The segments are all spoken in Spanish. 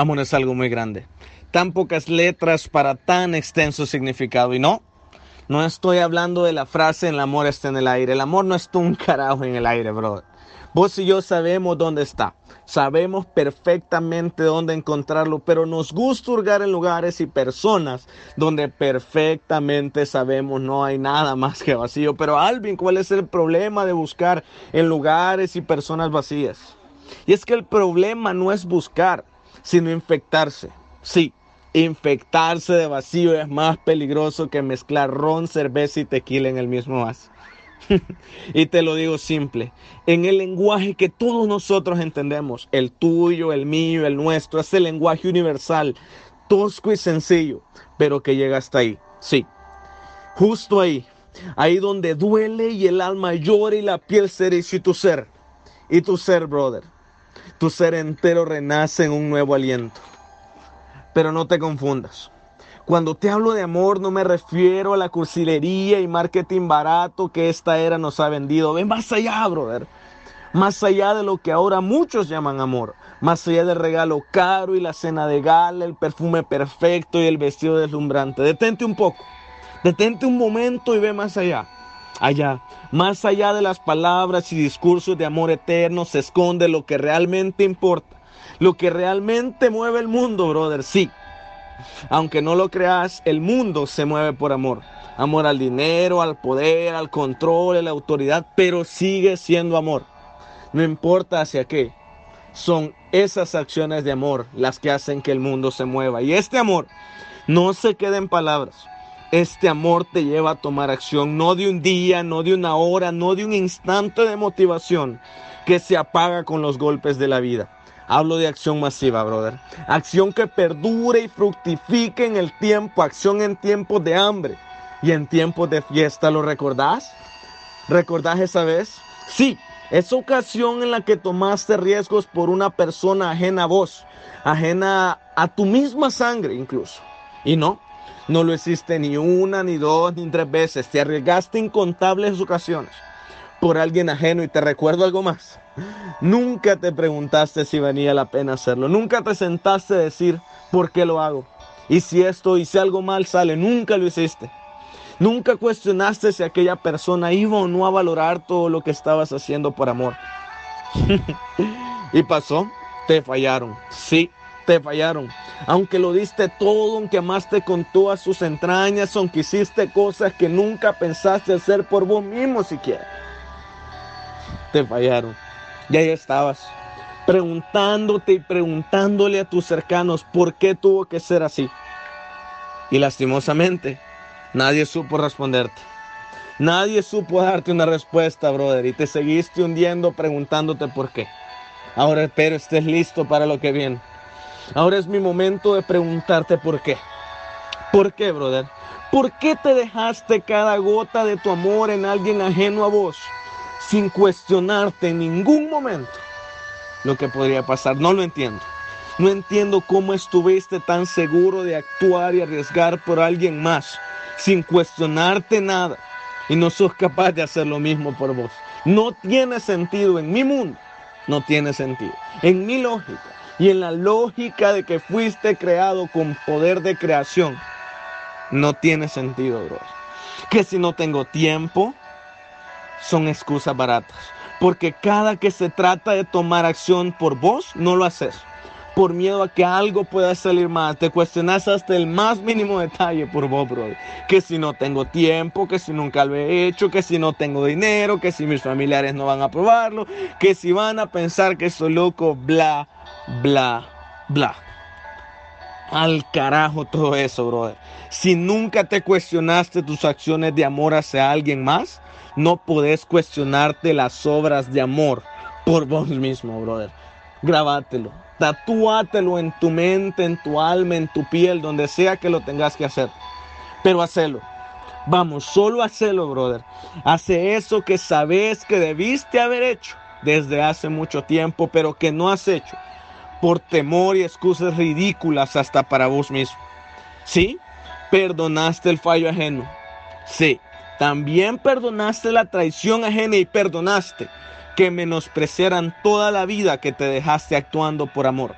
Amor es algo muy grande. Tan pocas letras para tan extenso significado. Y no, no estoy hablando de la frase el amor está en el aire. El amor no está un carajo en el aire, brother. Vos y yo sabemos dónde está. Sabemos perfectamente dónde encontrarlo, pero nos gusta hurgar en lugares y personas donde perfectamente sabemos no hay nada más que vacío. Pero Alvin, ¿cuál es el problema de buscar en lugares y personas vacías? Y es que el problema no es buscar, sino infectarse. Sí, infectarse de vacío es más peligroso que mezclar ron, cerveza y tequila en el mismo vaso. y te lo digo simple, en el lenguaje que todos nosotros entendemos, el tuyo, el mío, el nuestro, es el lenguaje universal, tosco y sencillo, pero que llega hasta ahí. Sí, justo ahí, ahí donde duele y el alma llora y la piel se y tu ser, y tu ser, brother, tu ser entero renace en un nuevo aliento. Pero no te confundas. Cuando te hablo de amor no me refiero a la cursilería y marketing barato que esta era nos ha vendido. Ven más allá, brother. Más allá de lo que ahora muchos llaman amor. Más allá del regalo caro y la cena de gala, el perfume perfecto y el vestido deslumbrante. Detente un poco. Detente un momento y ve más allá. Allá, más allá de las palabras y discursos de amor eterno, se esconde lo que realmente importa. Lo que realmente mueve el mundo, brother. Sí, aunque no lo creas, el mundo se mueve por amor. Amor al dinero, al poder, al control, a la autoridad, pero sigue siendo amor. No importa hacia qué. Son esas acciones de amor las que hacen que el mundo se mueva. Y este amor no se queda en palabras. Este amor te lleva a tomar acción, no de un día, no de una hora, no de un instante de motivación que se apaga con los golpes de la vida. Hablo de acción masiva, brother. Acción que perdure y fructifique en el tiempo. Acción en tiempos de hambre y en tiempos de fiesta. ¿Lo recordás? ¿Recordás esa vez? Sí, esa ocasión en la que tomaste riesgos por una persona ajena a vos, ajena a tu misma sangre incluso. Y no, no lo hiciste ni una, ni dos, ni tres veces. Te arriesgaste incontables ocasiones por alguien ajeno y te recuerdo algo más. Nunca te preguntaste si venía la pena hacerlo. Nunca te sentaste a decir por qué lo hago. Y si esto y si algo mal sale, nunca lo hiciste. Nunca cuestionaste si aquella persona iba o no a valorar todo lo que estabas haciendo por amor. y pasó, te fallaron. Sí, te fallaron. Aunque lo diste todo, aunque amaste con todas sus entrañas, aunque hiciste cosas que nunca pensaste hacer por vos mismo siquiera. Te fallaron. Y ahí estabas, preguntándote y preguntándole a tus cercanos por qué tuvo que ser así. Y lastimosamente, nadie supo responderte. Nadie supo darte una respuesta, brother, y te seguiste hundiendo preguntándote por qué. Ahora espero estés listo para lo que viene. Ahora es mi momento de preguntarte por qué. ¿Por qué, brother? ¿Por qué te dejaste cada gota de tu amor en alguien ajeno a vos? sin cuestionarte en ningún momento lo que podría pasar. No lo entiendo. No entiendo cómo estuviste tan seguro de actuar y arriesgar por alguien más sin cuestionarte nada y no sos capaz de hacer lo mismo por vos. No tiene sentido en mi mundo. No tiene sentido. En mi lógica y en la lógica de que fuiste creado con poder de creación. No tiene sentido, bro. Que si no tengo tiempo, son excusas baratas. Porque cada que se trata de tomar acción por vos, no lo haces. Por miedo a que algo pueda salir mal. Te cuestionas hasta el más mínimo detalle por vos, bro. Que si no tengo tiempo, que si nunca lo he hecho, que si no tengo dinero, que si mis familiares no van a probarlo, que si van a pensar que soy loco, bla, bla, bla. Al carajo todo eso, brother. Si nunca te cuestionaste tus acciones de amor hacia alguien más, no podés cuestionarte las obras de amor por vos mismo, brother. Grabátelo, tatúatelo en tu mente, en tu alma, en tu piel, donde sea que lo tengas que hacer. Pero hacelo. Vamos, solo hacelo, brother. Hace eso que sabes que debiste haber hecho desde hace mucho tiempo, pero que no has hecho por temor y excusas ridículas hasta para vos mismo. Sí, perdonaste el fallo ajeno. Sí, también perdonaste la traición ajena y perdonaste que menospreciaran toda la vida que te dejaste actuando por amor.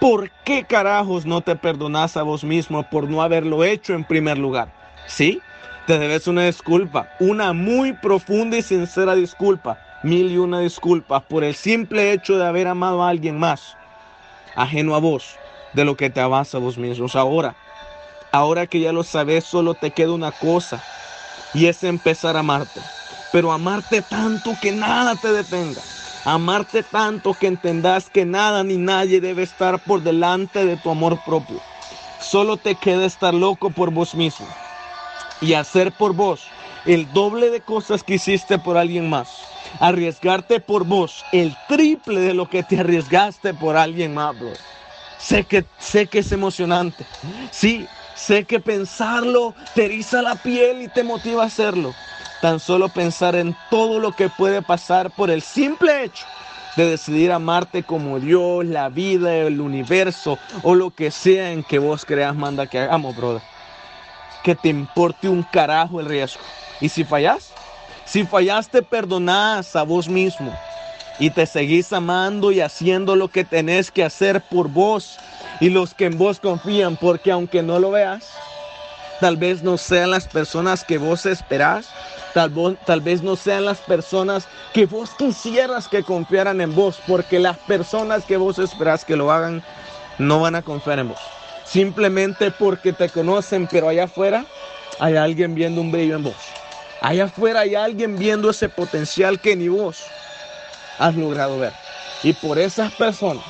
¿Por qué carajos no te perdonas a vos mismo por no haberlo hecho en primer lugar? ¿Sí? Te debes una disculpa, una muy profunda y sincera disculpa, mil y una disculpas por el simple hecho de haber amado a alguien más, ajeno a vos, de lo que te amas a vos mismos. Ahora, ahora que ya lo sabes, solo te queda una cosa, y es empezar a amarte. Pero amarte tanto que nada te detenga. Amarte tanto que entendas que nada ni nadie debe estar por delante de tu amor propio. Solo te queda estar loco por vos mismo y hacer por vos el doble de cosas que hiciste por alguien más. Arriesgarte por vos el triple de lo que te arriesgaste por alguien más, bro. Sé que, sé que es emocionante. Sí, sé que pensarlo te eriza la piel y te motiva a hacerlo. Tan solo pensar en todo lo que puede pasar por el simple hecho de decidir amarte como Dios, la vida, el universo o lo que sea en que vos creas manda que hagamos, brother que te importe un carajo el riesgo. Y si fallas, si fallaste, perdonás a vos mismo y te seguís amando y haciendo lo que tenés que hacer por vos y los que en vos confían, porque aunque no lo veas, tal vez no sean las personas que vos esperás, tal, tal vez no sean las personas que vos quisieras que confiaran en vos, porque las personas que vos esperás que lo hagan no van a confiar en vos simplemente porque te conocen, pero allá afuera hay alguien viendo un brillo en vos. Allá afuera hay alguien viendo ese potencial que ni vos has logrado ver. Y por esas personas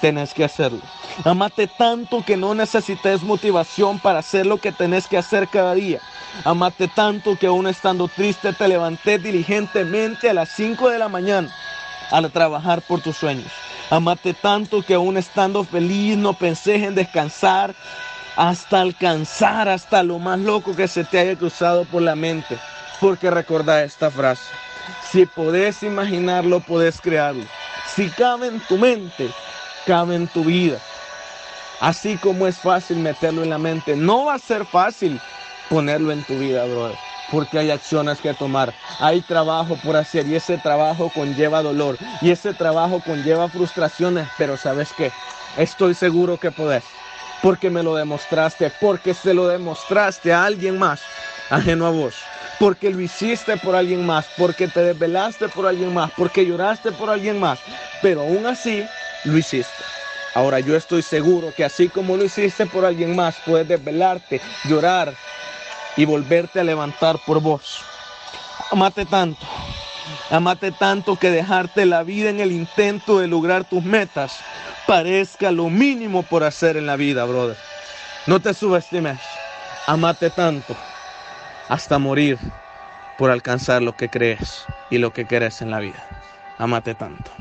tenés que hacerlo. Amate tanto que no necesites motivación para hacer lo que tenés que hacer cada día. Amate tanto que aún estando triste te levanté diligentemente a las 5 de la mañana a trabajar por tus sueños. Amate tanto que aún estando feliz no pensé en descansar hasta alcanzar hasta lo más loco que se te haya cruzado por la mente. Porque recordá esta frase. Si podés imaginarlo, podés crearlo. Si cabe en tu mente, cabe en tu vida. Así como es fácil meterlo en la mente, no va a ser fácil ponerlo en tu vida, brother porque hay acciones que tomar, hay trabajo por hacer y ese trabajo conlleva dolor y ese trabajo conlleva frustraciones, pero ¿sabes qué? Estoy seguro que podés, porque me lo demostraste, porque se lo demostraste a alguien más, ajeno a vos, porque lo hiciste por alguien más, porque te desvelaste por alguien más, porque lloraste por alguien más, pero aún así lo hiciste. Ahora yo estoy seguro que así como lo hiciste por alguien más, puedes desvelarte, llorar, y volverte a levantar por vos. Amate tanto, amate tanto que dejarte la vida en el intento de lograr tus metas parezca lo mínimo por hacer en la vida, brother. No te subestimes, amate tanto hasta morir por alcanzar lo que crees y lo que querés en la vida. Amate tanto.